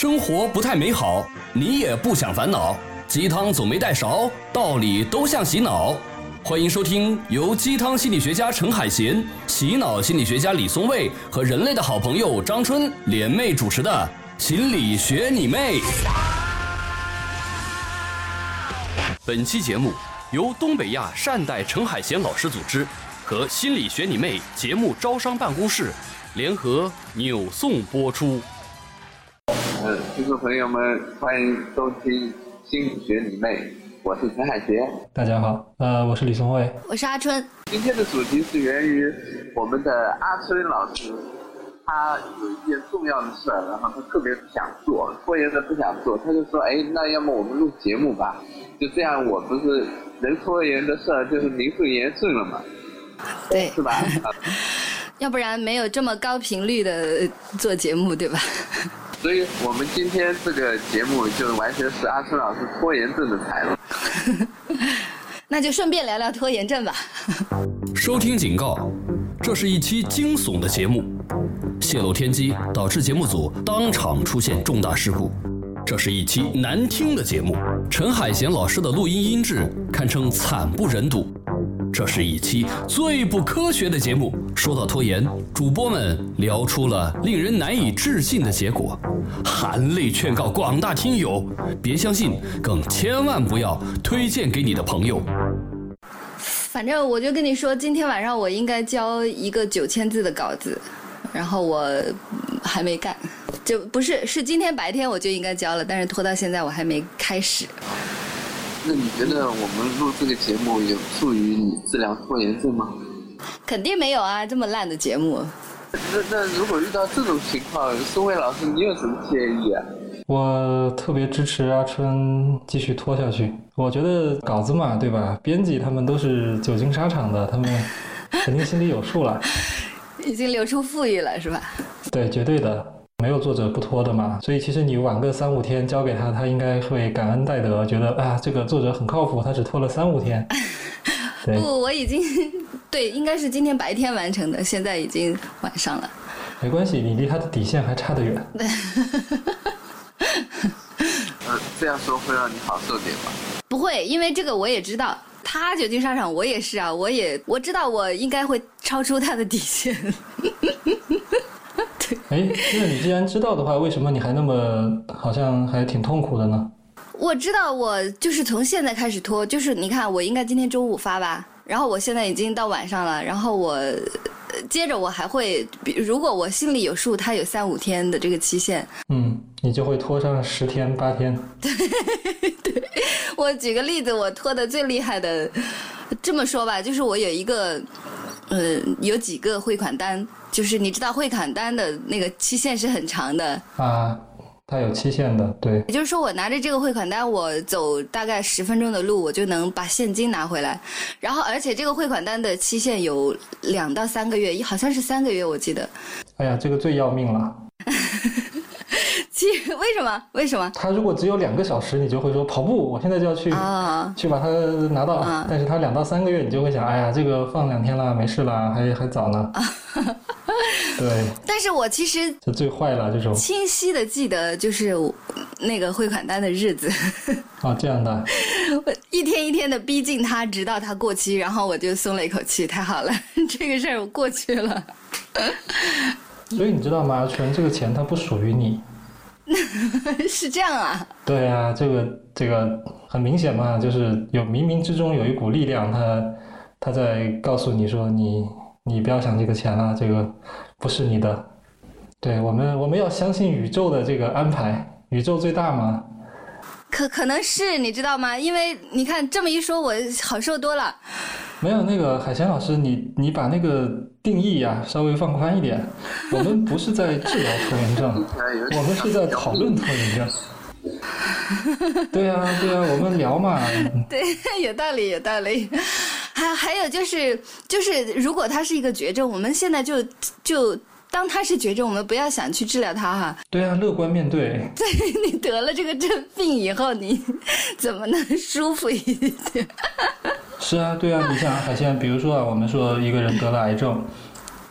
生活不太美好，你也不想烦恼，鸡汤总没带勺，道理都像洗脑。欢迎收听由鸡汤心理学家陈海贤、洗脑心理学家李松蔚和人类的好朋友张春联袂主持的《心理学你妹》。本期节目由东北亚善待陈海贤老师组织和《心理学你妹》节目招商办公室联合扭送播出。呃，听众朋友们，欢迎收听《心理学你妹》，我是陈海杰。大家好，呃，我是李松蔚。我是阿春。今天的主题是源于我们的阿春老师，他有一件重要的事儿，然后他特别不想做，拖延着不想做，他就说：“哎，那要么我们录节目吧？就这样，我不是能拖延的事儿，就是名正言顺了嘛，对，是吧？” 要不然没有这么高频率的做节目，对吧？所以我们今天这个节目就完全是阿春老师拖延症的产物。那就顺便聊聊拖延症吧。收听警告，这是一期惊悚的节目，泄露天机导致节目组当场出现重大事故。这是一期难听的节目，陈海贤老师的录音音质堪称惨不忍睹。这是一期最不科学的节目。说到拖延，主播们聊出了令人难以置信的结果，含泪劝告广大听友别相信，更千万不要推荐给你的朋友。反正我就跟你说，今天晚上我应该交一个九千字的稿子，然后我还没干，就不是是今天白天我就应该交了，但是拖到现在我还没开始。那你觉得我们录这个节目有助于你治疗拖延症吗？肯定没有啊，这么烂的节目。那那如果遇到这种情况，宋慧老师，你有什么建议啊？我特别支持阿春继续拖下去。我觉得稿子嘛，对吧？编辑他们都是久经沙场的，他们 肯定心里有数了。已经流出富裕了，是吧？对，绝对的，没有作者不拖的嘛。所以其实你晚个三五天交给他，他应该会感恩戴德，觉得啊，这个作者很靠谱，他只拖了三五天。不，我已经 对，应该是今天白天完成的，现在已经晚上了。没关系，你离他的底线还差得远。对。呃，这样说会让你好受点吗？不会，因为这个我也知道，他久经沙场，我也是啊，我也我知道我应该会超出他的底线。对。哎，那你既然知道的话，为什么你还那么好像还挺痛苦的呢？我知道，我就是从现在开始拖，就是你看，我应该今天中午发吧，然后我现在已经到晚上了，然后我接着我还会，比如果我心里有数，它有三五天的这个期限，嗯，你就会拖上十天八天。对，对我举个例子，我拖的最厉害的，这么说吧，就是我有一个，呃，有几个汇款单，就是你知道汇款单的那个期限是很长的啊。它有期限的，对。也就是说，我拿着这个汇款单，我走大概十分钟的路，我就能把现金拿回来。然后，而且这个汇款单的期限有两到三个月，好像是三个月，我记得。哎呀，这个最要命了。为什么？为什么？他如果只有两个小时，你就会说跑步，我现在就要去啊去把它拿到。啊但是他两到三个月，你就会想，哎呀，这个放两天了，没事了，还还早呢。啊 对。但是我其实这最坏了，这种清晰的记得就是那个汇款单的日子。哦，这样的。我一天一天的逼近他，直到他过期，然后我就松了一口气，太好了，这个事儿我过去了。所以你知道吗？存这个钱它不属于你。是这样啊？对啊，这个这个很明显嘛，就是有冥冥之中有一股力量，它它在告诉你说，你你不要想这个钱了，这个不是你的。对我们，我们要相信宇宙的这个安排，宇宙最大嘛。可可能是你知道吗？因为你看这么一说，我好受多了。没有那个海贤老师，你你把那个定义呀稍微放宽一点。我们不是在治疗拖延症，我们是在讨论拖延症。对呀对呀，我们聊嘛。对，有道理有道理。还还有就是就是，如果它是一个绝症，我们现在就就。当他是绝症，我们不要想去治疗他哈。对啊，乐观面对。对你得了这个症病以后，你 怎么能舒服一点？是啊，对啊，你像海鲜，比如说啊，我们说一个人得了癌症，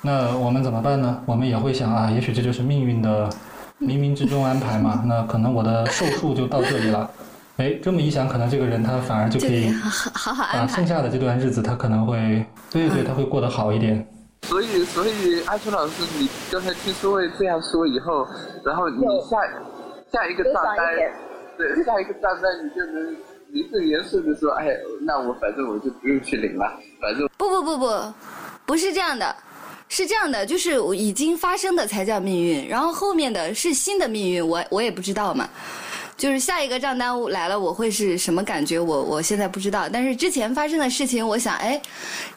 那我们怎么办呢？我们也会想啊，也许这就是命运的冥冥之中安排嘛，那可能我的寿数就到这里了。哎，这么一想，可能这个人他反而就可以 好好好安排把剩。下的这段日子，他可能会，对对，他会过得好一点。所以，所以阿春老师，你刚才听苏卫这样说以后，然后你下下一个多账单爽一点，对，下一个账单你就能名正言顺的说，哎，那我反正我就不用去领了，反正不不不不，不是这样的，是这样的，就是已经发生的才叫命运，然后后面的是新的命运，我我也不知道嘛。就是下一个账单来了，我会是什么感觉？我我现在不知道。但是之前发生的事情，我想，哎，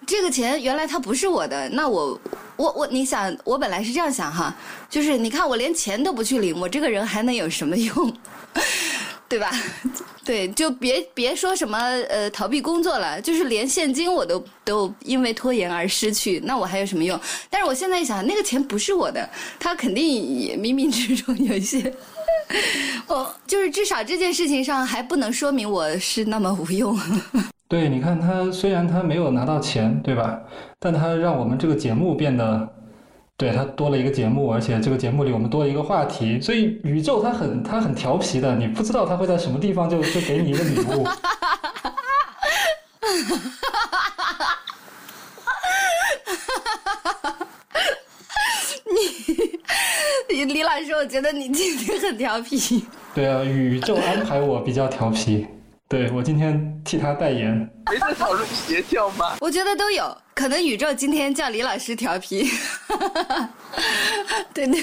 这个钱原来它不是我的，那我我我，你想，我本来是这样想哈，就是你看我连钱都不去领，我这个人还能有什么用？对吧？对，就别别说什么呃逃避工作了，就是连现金我都都因为拖延而失去，那我还有什么用？但是我现在一想，那个钱不是我的，他肯定也冥冥之中有一些，我就是至少这件事情上还不能说明我是那么无用。对，你看他虽然他没有拿到钱，对吧？但他让我们这个节目变得，对他多了一个节目，而且这个节目里我们多了一个话题，所以宇宙它很它很调皮的，你不知道它会在什么地方就就给你一个礼物。李老师，我觉得你今天很调皮。对啊，宇宙安排我比较调皮，对我今天替他代言。没在讨论邪教吗？我觉得都有可能，宇宙今天叫李老师调皮。对 对。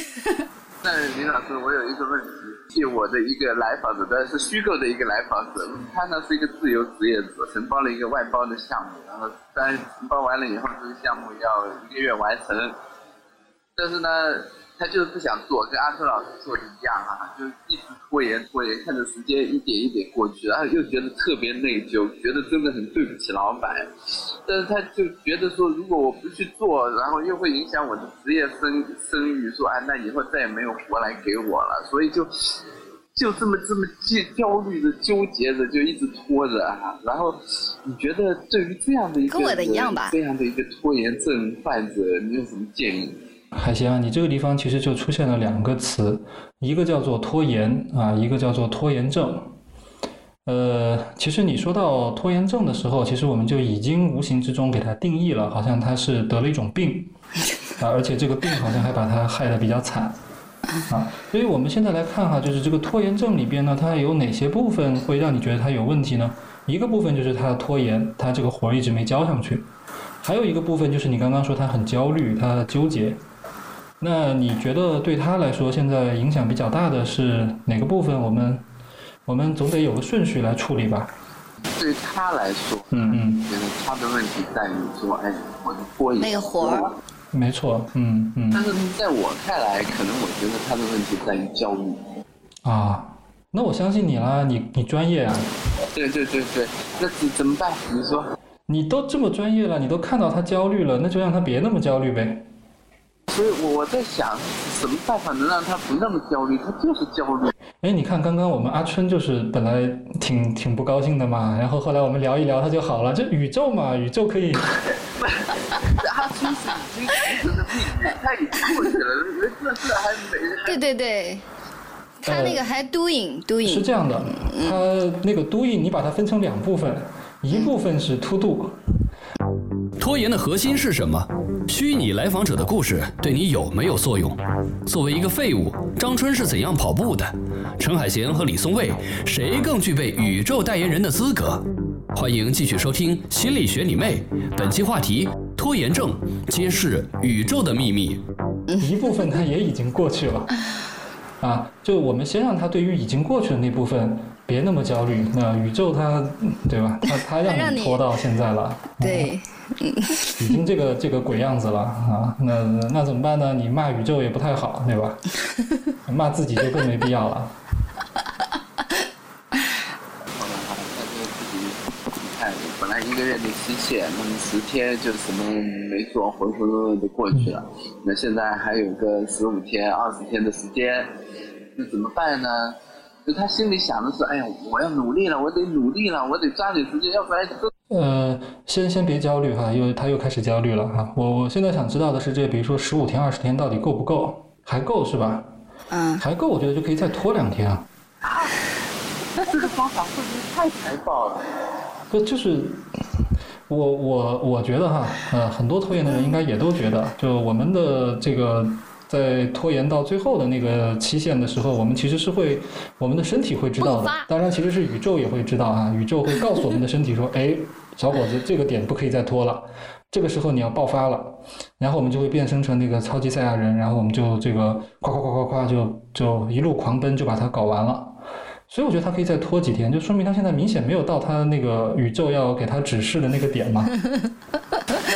那李老师，我有一个问题，借我的一个来访者，但是虚构的一个来访者，他呢是一个自由职业者，承包了一个外包的项目，然后但承包完了以后，这个项目要一个月完成，但是呢，他就是不想做，跟阿春老师说的一样啊，就一直拖延拖延，看着时间一点一点过去，然后又觉得特别内疚，觉得真的很对不起老板，但是他就觉得说，如果我不去做，然后又会影响我的职业声声誉，说哎，那以后再也没有活来给我了，所以就就这么这么焦焦虑的、纠结着，就一直拖着啊。然后你觉得对于这样的一个跟我的一样吧这样的一个拖延症患者，你有什么建议？海贤啊，你这个地方其实就出现了两个词，一个叫做拖延啊，一个叫做拖延症。呃，其实你说到拖延症的时候，其实我们就已经无形之中给它定义了，好像他是得了一种病啊，而且这个病好像还把他害得比较惨啊。所以我们现在来看哈，就是这个拖延症里边呢，它有哪些部分会让你觉得它有问题呢？一个部分就是他拖延，他这个活儿一直没交上去；还有一个部分就是你刚刚说他很焦虑，他纠结。那你觉得对他来说，现在影响比较大的是哪个部分？我们我们总得有个顺序来处理吧。对他来说，嗯嗯，觉得他的问题在于说，哎，我的拖延那个活儿没错，嗯嗯但是在我看来，可能我觉得他的问题在于焦虑。啊，那我相信你啦，你你专业啊，对对对对，那怎怎么办？你说，你都这么专业了，你都看到他焦虑了，那就让他别那么焦虑呗。所以我我在想，什么办法能让他不那么焦虑？他就是焦虑。哎，你看刚刚我们阿春就是本来挺挺不高兴的嘛，然后后来我们聊一聊他就好了，这宇宙嘛，宇宙可以，他其实已经形成的命运，他已经过去了，人这事还没还对对对，他那个还 doing doing 是这样的，他那个 doing 你把它分成两部分，一部分是 to do，拖延的核心是什么？虚拟来访者的故事对你有没有作用？作为一个废物，张春是怎样跑步的？陈海贤和李松蔚，谁更具备宇宙代言人的资格？欢迎继续收听《心理学你妹》，本期话题：拖延症，揭示宇宙的秘密。一部分它也已经过去了，啊，就我们先让他对于已经过去的那部分别那么焦虑，那宇宙它，对吧？它它 让你拖到现在了，对，已经这个这个鬼样子了啊，那那怎么办呢？你骂宇宙也不太好，对吧？骂自己就更没必要了。好了好了，那就自己你看，本来一个月的期限，那么十天就什么没做，浑浑噩噩的过去了。那现在还有个十五天、二十天的时间，那怎么办呢？就他心里想的是，哎呀，我要努力了，我得努力了，我得抓紧时间，要不然都呃，先先别焦虑哈，又他又开始焦虑了哈。我我现在想知道的是，这比如说十五天、二十天到底够不够？还够是吧？嗯，还够，我觉得就可以再拖两天啊。这个方法会不会太残暴了？不就是我我我觉得哈，呃，很多拖延的人应该也都觉得，就我们的这个在拖延到最后的那个期限的时候，我们其实是会，我们的身体会知道的。当然，其实是宇宙也会知道啊，宇宙会告诉我们的身体说，哎，小伙子，这个点不可以再拖了。这个时候你要爆发了，然后我们就会变身成那个超级赛亚人，然后我们就这个夸夸夸夸夸就就一路狂奔就把它搞完了。所以我觉得他可以再拖几天，就说明他现在明显没有到他那个宇宙要给他指示的那个点嘛。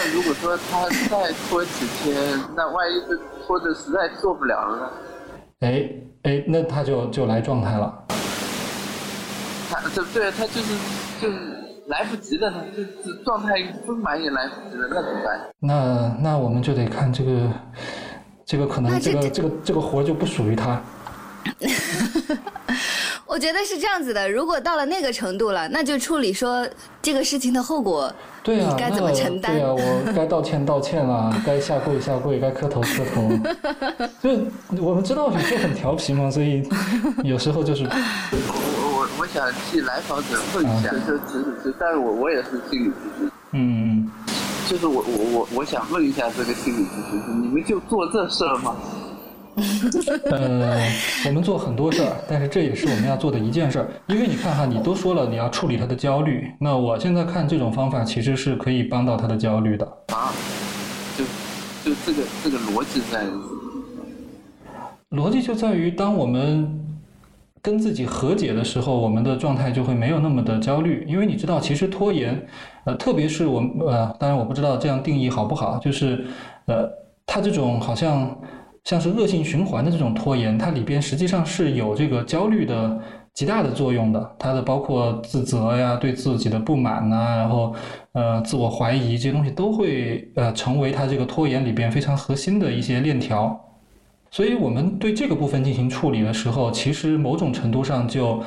那如果说他再拖几天，那万一是拖着实在做不了了呢？哎哎，那他就就来状态了。他这对他就是就是来不及了，他这这状态不满也来不及了，那怎么办？那那我们就得看这个这个可能这这个这个这个活就不属于他。我觉得是这样子的，如果到了那个程度了，那就处理说这个事情的后果，对啊，你该怎么承担对啊，我 该道歉道歉啦，该下跪下跪，该磕头磕头。就我们知道宇宙很调皮嘛，所以有时候就是我我我我想替来访者问一下，就只是但是我我也是心理咨询，嗯嗯就是我我我我想问一下这个心理咨询师，你们就做这事儿吗？呃，我们做很多事儿，但是这也是我们要做的一件事儿。因为你看哈，你都说了你要处理他的焦虑，那我现在看这种方法其实是可以帮到他的焦虑的。啊，就就这个这个逻辑在逻辑就在于，当我们跟自己和解的时候，我们的状态就会没有那么的焦虑。因为你知道，其实拖延，呃，特别是我们呃，当然我不知道这样定义好不好，就是呃，他这种好像像是恶性循环的这种拖延，它里边实际上是有这个焦虑的极大的作用的。它的包括自责呀、对自己的不满呐、然后呃自我怀疑这些东西都会呃成为它这个拖延里边非常核心的一些链条。所以我们对这个部分进行处理的时候，其实某种程度上就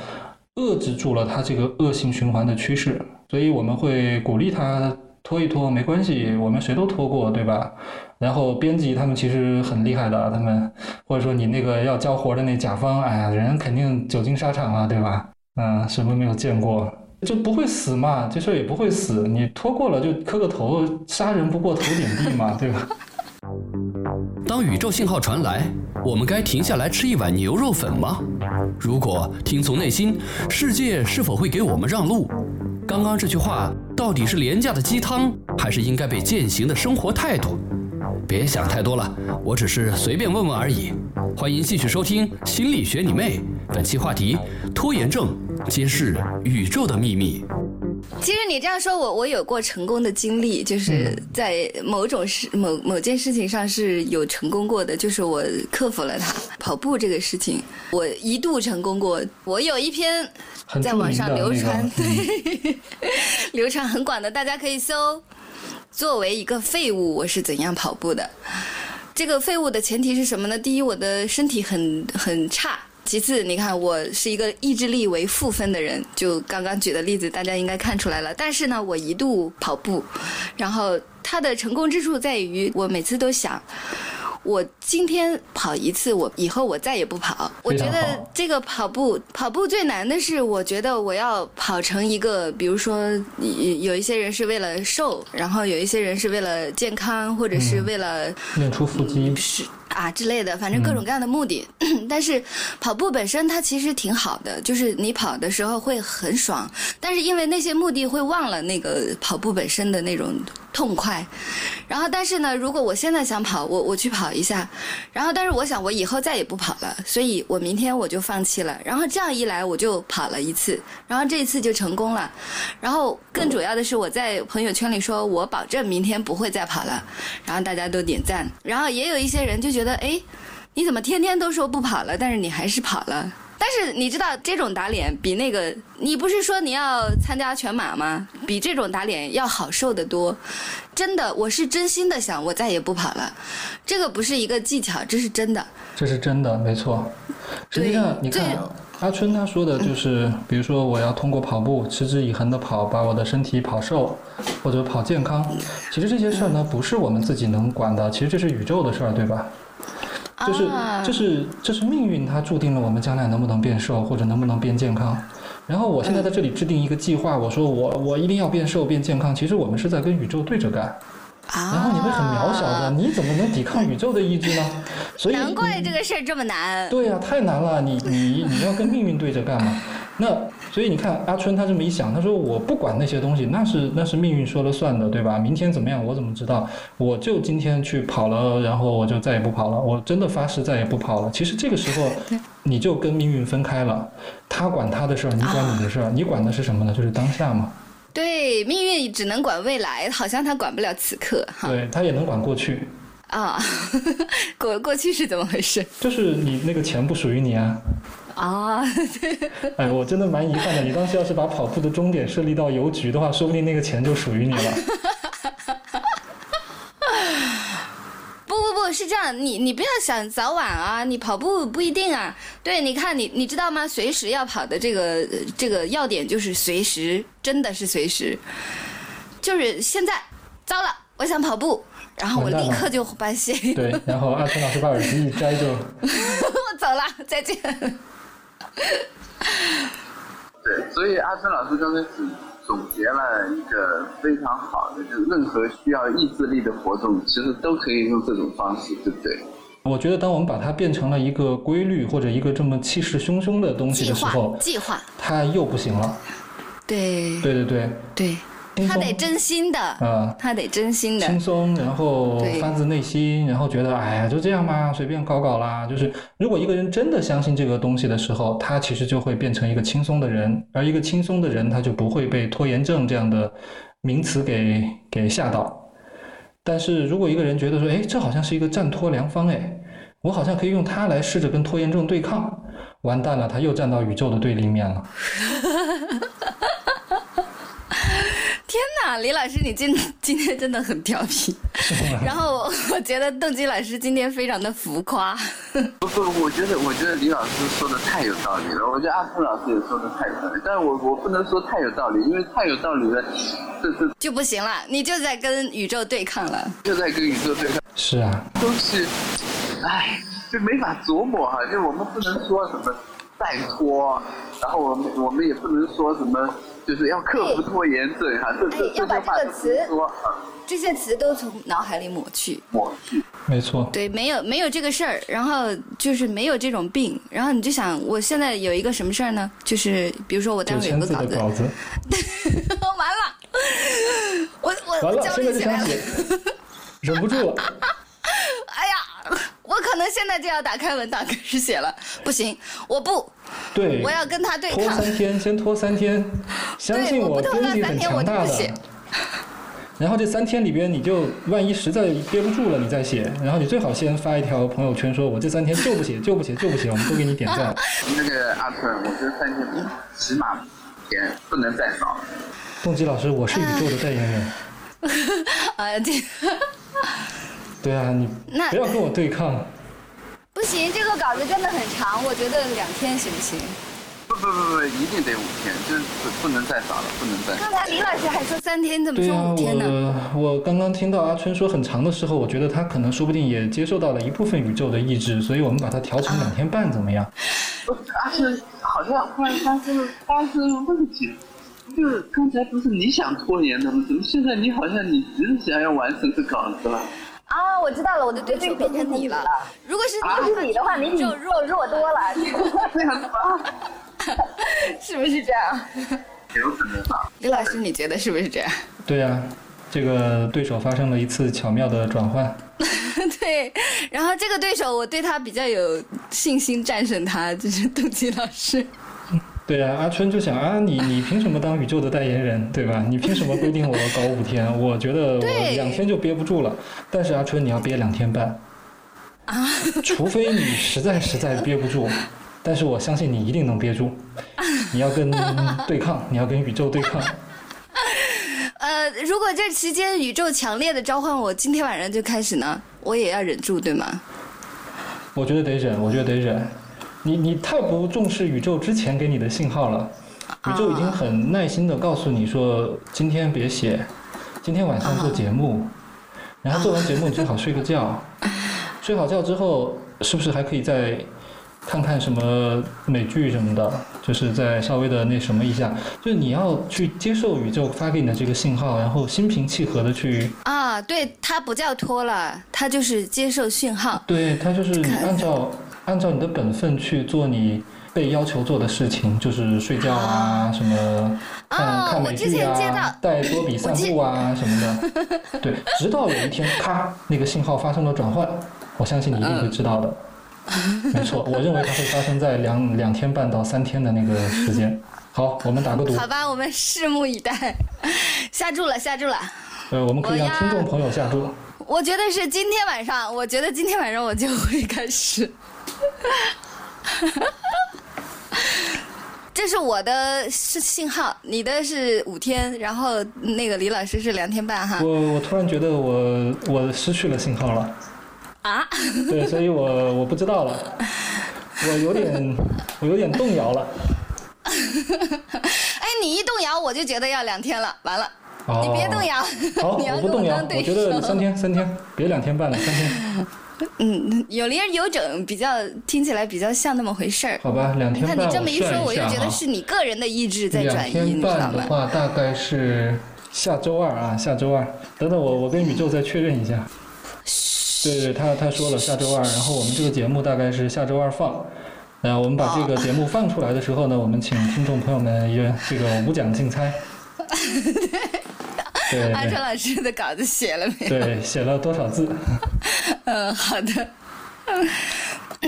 遏制住了它这个恶性循环的趋势。所以我们会鼓励他拖一拖，没关系，我们谁都拖过，对吧？然后编辑他们其实很厉害的，他们或者说你那个要交活的那甲方，哎呀，人肯定久经沙场了，对吧？嗯，什么没有见过。就不会死嘛，这事儿也不会死。你拖过了就磕个头，杀人不过头点地嘛，对吧？当宇宙信号传来，我们该停下来吃一碗牛肉粉吗？如果听从内心，世界是否会给我们让路？刚刚这句话到底是廉价的鸡汤，还是应该被践行的生活态度？别想太多了，我只是随便问问而已。欢迎继续收听《心理学你妹》，本期话题：拖延症揭示宇宙的秘密。其实你这样说，我我有过成功的经历，就是在某种事某某件事情上是有成功过的，就是我克服了它。跑步这个事情，我一度成功过。我有一篇在网上流传，嗯 对，流传很广的，大家可以搜。作为一个废物，我是怎样跑步的？这个废物的前提是什么呢？第一，我的身体很很差。其次，你看我是一个意志力为负分的人，就刚刚举的例子，大家应该看出来了。但是呢，我一度跑步，然后它的成功之处在于，我每次都想，我今天跑一次，我以后我再也不跑。我觉得这个跑步，跑步最难的是，我觉得我要跑成一个，比如说有有一些人是为了瘦，然后有一些人是为了健康，或者是为了。练出腹肌。是啊之类的，反正各种各样的目的。但是跑步本身它其实挺好的，就是你跑的时候会很爽，但是因为那些目的会忘了那个跑步本身的那种痛快。然后，但是呢，如果我现在想跑，我我去跑一下，然后但是我想我以后再也不跑了，所以我明天我就放弃了。然后这样一来，我就跑了一次，然后这一次就成功了。然后更主要的是，我在朋友圈里说，我保证明天不会再跑了，然后大家都点赞。然后也有一些人就觉得，哎，你怎么天天都说不跑了，但是你还是跑了？但是你知道，这种打脸比那个，你不是说你要参加全马吗？比这种打脸要好受得多。真的，我是真心的想，我再也不跑了。这个不是一个技巧，这是真的。这是真的，没错。实际上，你看阿春他说的就是，比如说我要通过跑步持之以恒的跑，把我的身体跑瘦，或者跑健康。其实这些事儿呢，不是我们自己能管的，其实这是宇宙的事儿，对吧？就是啊就是就是命运，它注定了我们将来能不能变瘦或者能不能变健康。然后我现在在这里制定一个计划，我说我我一定要变瘦变健康，其实我们是在跟宇宙对着干。啊，然后你会很渺小的，你怎么能抵抗宇宙的意志呢？所以难怪这个事儿这么难。对呀、太难了，你你你要跟命运对着干嘛？那所以你看阿春他这么一想，他说我不管那些东西，那是那是命运说了算的，对吧？明天怎么样我怎么知道？我就今天去跑了，然后我就再也不跑了，我真的发誓再也不跑了。其实这个时候你就跟命运分开了，他管他的事儿，你管你的事儿，你管的是什么呢？就是当下嘛。对，命运只能管未来，好像他管不了此刻哈。对他也能管过去，啊，过过去是怎么回事？就是你那个钱不属于你啊。啊，哎，我真的蛮遗憾的。你当时要是把跑步的终点设立到邮局的话，说不定那个钱就属于你了。不不不是这样，你你不要想早晚啊，你跑步不一定啊。对，你看你你知道吗？随时要跑的这个呃这个要点就是随时，真的是随时，就是现在，糟了，我想跑步，然后我立刻就把鞋，对，然后阿春老师把耳机一摘就，我走了，再见。对，所以阿春老师刚开始总结了一个非常好的，就是任何需要意志力的活动，其实都可以用这种方式，对不对？我觉得当我们把它变成了一个规律或者一个这么气势汹汹的东西的时候，计划，它又不行了。对对对对，对，他得真心的，啊。他得真心的轻，松，然后发自内心，然后觉得哎呀就这样吧，随便搞搞啦。就是如果一个人真的相信这个东西的时候，他其实就会变成一个轻松的人，而一个轻松的人，他就不会被拖延症这样的名词给给吓到。但是如果一个人觉得说，哎，这好像是一个战拖良方，哎，我好像可以用它来试着跟拖延症对抗，完蛋了，他又站到宇宙的对立面了。天哪，李老师，你今 今天真的很调皮。然后我我觉得邓金老师今天非常的浮夸。不不，我觉得我觉得李老师说的太有道理了，我觉得阿坤老师也说的太有道理，但是我我不能说太有道理，因为太有道理了，这这就不行了，你就在跟宇宙对抗了。就在跟宇宙对抗。是啊，都是，唉，就没法琢磨哈、就我们不能说什么再拖，然后我们我们也不能说什么就是要克服拖延症哈、这这哎要把这个词这些词都从脑海里抹去。抹去。没错。对，没有没有这个事儿，然后就是没有这种病，然后你就想，我现在有一个什么事儿呢？就是比如说我待九会儿有个稿子，稿子，完了，我我完了，我焦现在就想虑起来了。写，忍不住了。哎呀，我可能现在就要打开文档开始写了，不行，我不，对，我要跟他对抗拖。三天，先拖三天，相信我不拖三天我强大的就不写。然后这三天里边，你就万一实在憋不住了，你再写。然后你最好先发一条朋友圈，说我这三天就不写，就不写，就不写，我们都给你点赞。那个阿春，我觉得三天起码天不能再少了。动机老师，我是宇宙的代言人。啊，这对啊，你那不要跟我对抗。不行，这个稿子真的很长，我觉得两天行不行？不不不不，一定得五天，就是不能再少了，不能再。刚才李老师还说三天，你怎么说对啊，五天呢？我我刚刚听到阿春说很长的时候，我觉得他可能说不定也接受到了一部分宇宙的意志，所以我们把它调成两天半，怎么样？不是阿春好像忽然发生了发生了问题，就是刚才不是你想拖延的吗？怎么现在你好像你急着想要完成这稿子了？啊，我知道了，我的对手变成你了。如果是你，是你的话，你比就弱弱多了。这样子？是不是这样？有可能吧。李老师，你觉得是不是这样？对啊，这个对手发生了一次巧妙的转换。对，然后这个对手我对他比较有信心战胜他，就是杜琪老师。对啊，阿春就想啊，你你凭什么当宇宙的代言人，对吧？你凭什么规定我搞五天？我觉得我两天就憋不住了，但是阿春你要憋两天半，啊，除非你实在实在憋不住，但是我相信你一定能憋住。你要跟对抗，你要跟宇宙对抗。呃，如果这期间宇宙强烈的召唤我，今天晚上就开始呢，我也要忍住，对吗？我觉得得忍，我觉得得忍。你你太不重视宇宙之前给你的信号了，宇宙已经很耐心的告诉你说，今天别写，今天晚上做节目，然后做完节目你最好睡个觉，睡好觉之后是不是还可以再看看什么美剧什么的，就是再稍微的那什么一下，就是你要去接受宇宙发给你的这个信号，然后心平气和的去，啊，对，它不叫拖了，它就是接受讯号。对，它就是你按照按照你的本分去做你被要求做的事情，就是睡觉啊，什么看、哦看美剧啊到，带多比散步啊什么的，对，直到有一天咔，那个信号发生了转换，我相信你一定会知道的。没错，我认为它会发生在两两天半到三天的那个时间。好，我们打个赌，好吧，我们拭目以待。下注了，下注了。呃，我们可以让听众朋友下注。我觉得是今天晚上，我觉得今天晚上我就会开始。这是我的是信号，你的是五天，然后那个李老师是两天半哈。我我突然觉得我我失去了信号了。啊，对，所以我我不知道了，我有点 我有点动摇了。哎，你一动摇，我就觉得要两天了，完了，哦，你别动摇，好，你要我不动摇我觉得三。天三天，别两天半了，三天，嗯，有理有整，比较听起来比较像那么回事儿。好吧，两天半你这么一说，我又觉得是你个人的意志在转移，天你知道吗？半的话大概是下周二啊，下周二。等等我我跟宇宙再确认一下。对对，他他说了下周二，然后我们这个节目大概是下周二放。那，我们把这个节目放出来的时候呢，我们请听众朋友们也这个无奖竞猜。对对阿川老师的稿子写了没？对，写了多少字？嗯，好的。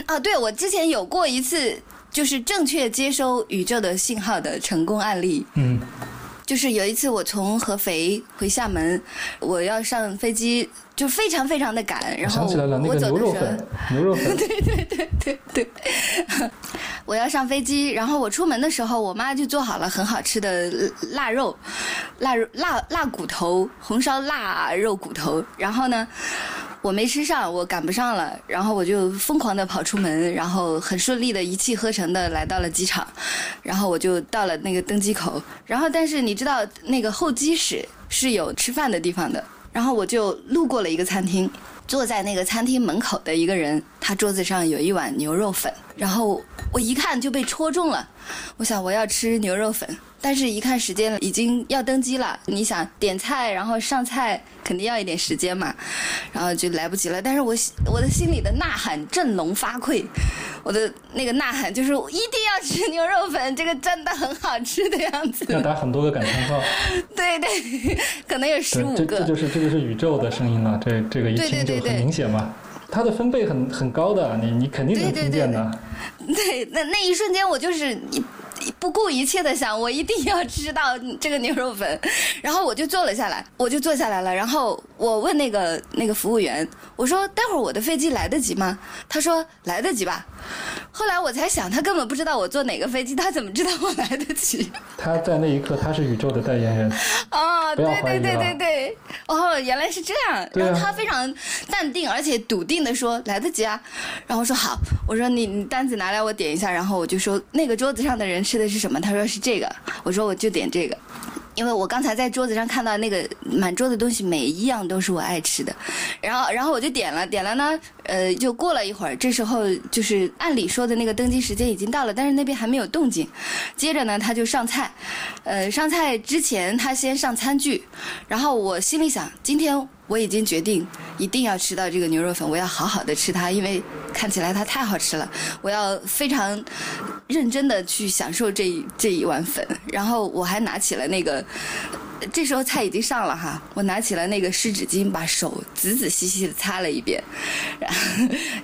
啊，对，我之前有过一次，就是正确接收宇宙的信号的成功案例。嗯，就是有一次我从合肥回厦门，我要上飞机，就非常非常的赶，然后想起来了，那我个走的时候牛肉粉，，牛肉粉，对 对，我要上飞机，然后我出门的时候，我妈就做好了很好吃的腊肉，腊肉腊腊骨头，红烧腊肉骨头。然后呢，我没吃上，我赶不上了，然后我就疯狂的跑出门，然后很顺利的一气呵成的来到了机场，然后我就到了那个登机口，然后但是你知道那个候机室是有吃饭的地方的，然后我就路过了一个餐厅。坐在那个餐厅门口的一个人，他桌子上有一碗牛肉粉，然后我一看就被戳中了。我想我要吃牛肉粉，但是一看时间了，已经要登机了。你想点菜，然后上菜肯定要一点时间嘛，然后就来不及了。但是我我的心里的呐喊振聋发聩，我的那个呐喊就是一定要吃牛肉粉，这个真的很好吃的样子。要打很多个感叹号。对对，可能有十五个。这就是这就是宇宙的声音了，这这个一对对对对听就很明显嘛。它的分贝很很高的，你你肯定能听见的。对，那那一瞬间我就是一不顾一切的想，我一定要吃到这个牛肉粉，然后我就坐了下来，我就坐下来了，然后我问那个那个服务员，我说待会儿我的飞机来得及吗？他说来得及吧。后来我才想，他根本不知道我坐哪个飞机，他怎么知道我来得及？他在那一刻他是宇宙的代言人，哦，不对对对对对，哦，原来是这样。啊然后他非常淡定而且笃定的说来得及啊。然后我说好，我说你你单子拿来我点一下，然后我就说那个桌子上的人吃的是什么？他说是这个，我说我就点这个。因为我刚才在桌子上看到那个满桌子东西，每一样都是我爱吃的，然后然后我就点了，点了呢，呃，就过了一会儿，这时候就是按理说的那个登机时间已经到了，但是那边还没有动静。接着呢，他就上菜，呃，上菜之前他先上餐具，然后我心里想，今天我已经决定一定要吃到这个牛肉粉，我要好好的吃它，因为看起来它太好吃了，我要非常认真的去享受这这一碗粉。然后我还拿起了那个，这时候菜已经上了哈，我拿起了那个湿纸巾，把手仔仔细细的擦了一遍，然后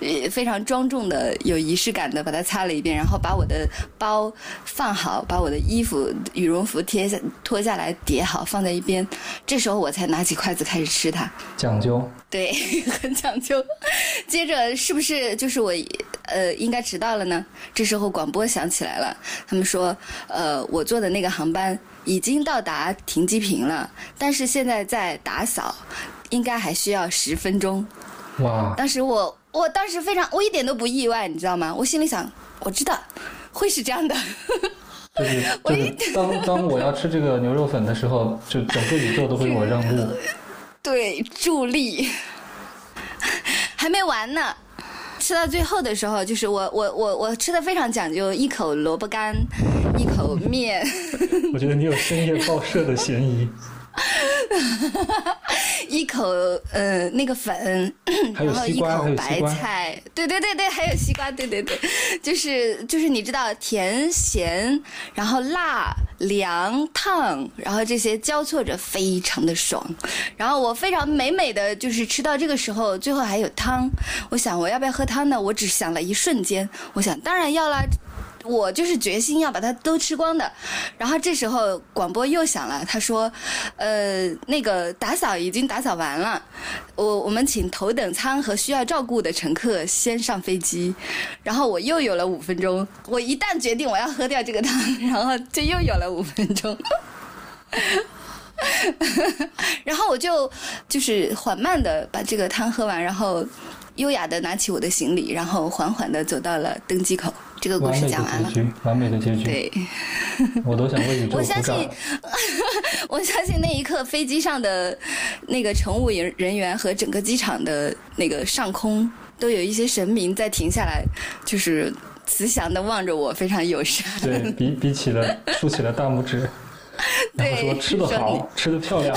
也 非常庄重的、有仪式感的把它擦了一遍，然后把我的包放好，把我的衣服、羽绒服贴下脱下来叠好放在一边。这时候我才拿起筷子开始吃它。讲究。对，很讲究。接着是不是就是我呃应该迟到了呢？这时候广播响起来了，他们说呃我坐的那个航班已经到达停机坪了，但是现在在打扫，应该还需要十分钟。哇，当时我我当时非常我一点都不意外，你知道吗？我心里想我知道会是这样的。就是就是当当我要吃这个牛肉粉的时候，就整个宇宙都会为我让路。对，助力还没完呢。吃到最后的时候，就是我我我我吃的非常讲究，一口萝卜干，一口面，我觉得你有深夜报社的嫌疑。一口呃那个粉，然后一口白菜，对对对对，还有西瓜，对对对，就是 就是你知道甜咸，然后辣凉烫，然后这些交错着，非常的爽。然后我非常美美的就是吃到这个时候，最后还有汤，我想我要不要喝汤呢？我只想了一瞬间，我想当然要啦。我就是决心要把它都吃光的，然后这时候广播又响了，他说，呃，那个打扫已经打扫完了，我我们请头等舱和需要照顾的乘客先上飞机，然后我又有了五分钟，我一旦决定我要喝掉这个汤，然后就又有了五分钟。然后我就就是缓慢的把这个汤喝完，然后优雅的拿起我的行李，然后缓缓的走到了登机口。这个故事讲完了。完美的结局，对，我都想为宇宙鼓我相信。我相信那一刻飞机上的那个乘务人人员和整个机场的那个上空都有一些神明在停下来，就是慈祥的望着我，非常友善。对比比起了竖起了大拇指，然后说对吃的好，吃的漂亮。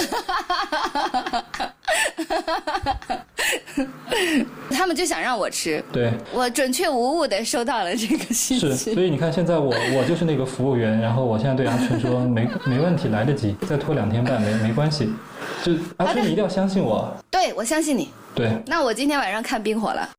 他们就想让我吃，对，我准确无误的收到了这个信是，息。所以你看，现在我我就是那个服务员，然后我现在对阿春说没没问题，来得及，再拖两天半没没关系。就阿春，你一定要相信我。对，我相信你。对，那我今天晚上看冰火了。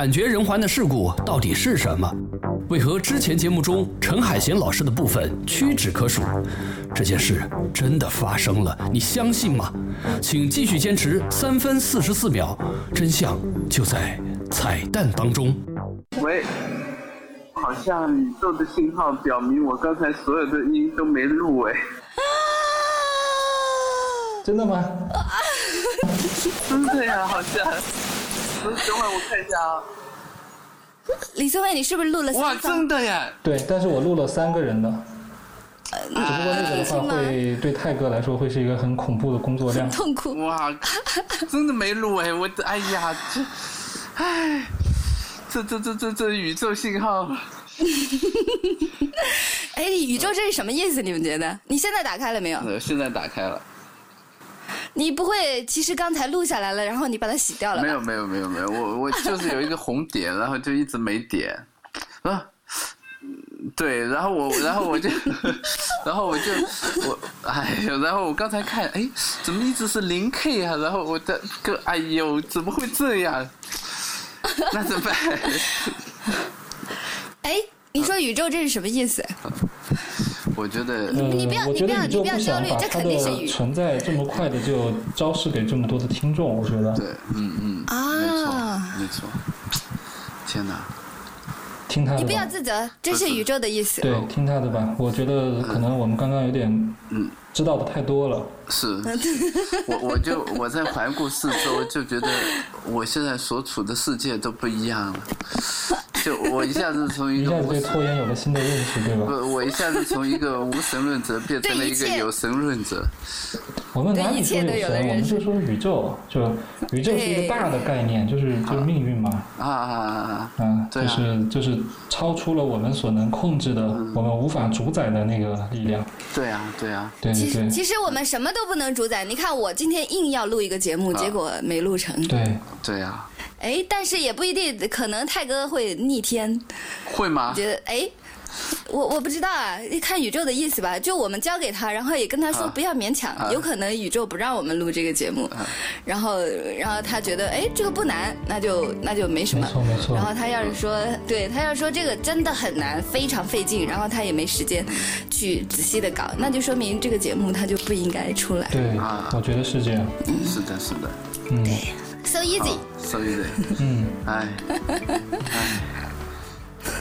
惨绝人寰的事故到底是什么？为何之前节目中陈海贤老师的部分屈指可数？这件事真的发生了，你相信吗？请继续坚持三分四十四秒，真相就在彩蛋当中。喂，好像宇宙的信号表明我刚才所有的音都没录哎，真的吗？真的呀，好像。等等会儿我看一下啊，李宗伟，你是不是录了哇，三方？真的呀，对，但是我录了三个人的，只不过那个的话会对泰哥来说会是一个很恐怖的工作量。痛苦。哇，真的没录哎，我的哎呀，这，哎，这这这这这宇宙信号，哎，宇宙这是什么意思？你们觉得？你现在打开了没有？呃，现在打开了，你不会其实刚才录下来了，然后你把它洗掉了？没有没有没有没有，我我就是有一个红点，然后就一直没点，啊。对，然后我，然后我就，然后我就，我，哎呦，然后我刚才看，哎，怎么一直是零 K 啊？然后我的个，哎呦，怎么会这样？那怎么办？哎，你说宇宙这是什么意思？我觉得，呃，你不要我觉得你不要你不想把焦虑这它的肯定是存在这么快的就昭示给这么多的听众，我觉得。对，嗯嗯，啊没错没错，天哪，听他的你不要。自责，这是宇宙的意思。对，听他的吧。我觉得可能我们刚刚有点嗯知道的太多了。是，我我就我在环顾四周，就觉得我现在所处的世界都不一样了。就我一下子从一一个无下子对拖延有了新的认识，对吧？不，我一下子从一个无神论者变成了一个有神论者。我们哪里说有神？我们就说宇宙，就宇宙是一个大的概念，就是就是命运嘛。啊啊啊啊！啊，对啊就是就是超出了我们所能控制的，嗯我们无法主宰的那个力量。对啊，对啊，对其实其实我们什么都不能主宰。你看我今天硬要录一个节目，结果没录成。对，对啊，哎，但是也不一定，可能泰哥会逆天。会吗？觉得哎，我我不知道啊，看宇宙的意思吧。就我们交给他，然后也跟他说啊不要勉强，啊有可能宇宙不让我们录这个节目，然后然后他觉得哎这个不难，那就那就没什没么。错没错然。后他要是说，对他要说这个真的很难，非常费劲，然后他也没时间去仔细的搞，那就说明这个节目他就不应该出来。对啊，我觉得是这样。嗯是的，是的。嗯，so easy，so easy，嗯，哎，好，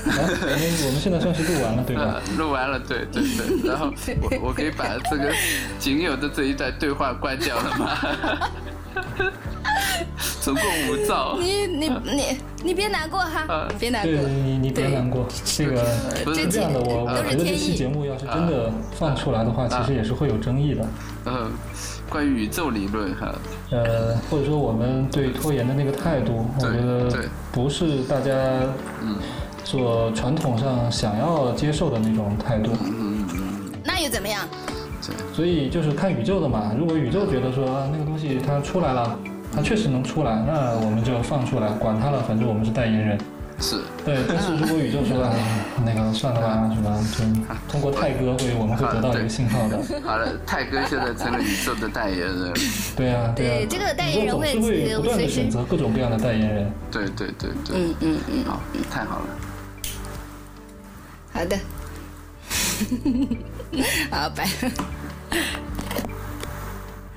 我 们我们现在算是录完了，对吧？呃？录完了，对对对，然后 我我可以把这个仅有的这一段对话关掉了吗？总共五兆，你你你你别难过哈啊，别难过。对。你你别难过，这个不是是这样的，我我觉得这期节目要是真的放出来的话，其实也是会有争议的。嗯，关于宇宙理论哈，呃，或者说我们对拖延的那个态度，我觉得对。不是大家嗯所传统上想要接受的那种态度。嗯嗯那又怎么样？对，所以就是看宇宙的嘛。如果宇宙觉得说啊那个东西它出来了，它确实能出来，那我们就放出来，管它了，反正我们是代言人。是，对，但是如果宇宙说哎那个算了吧，什么就通过泰哥会我们会得到一个 信号的。好了，泰哥现在成了宇宙的代言人，对啊，对啊，这个代言人会宇宙总是会不断的选择各种各样的代言人。对对对对，嗯嗯嗯，好，太好了，好的。好，拜。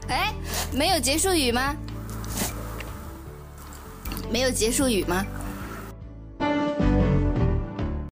哎，没有结束语吗？没有结束语吗？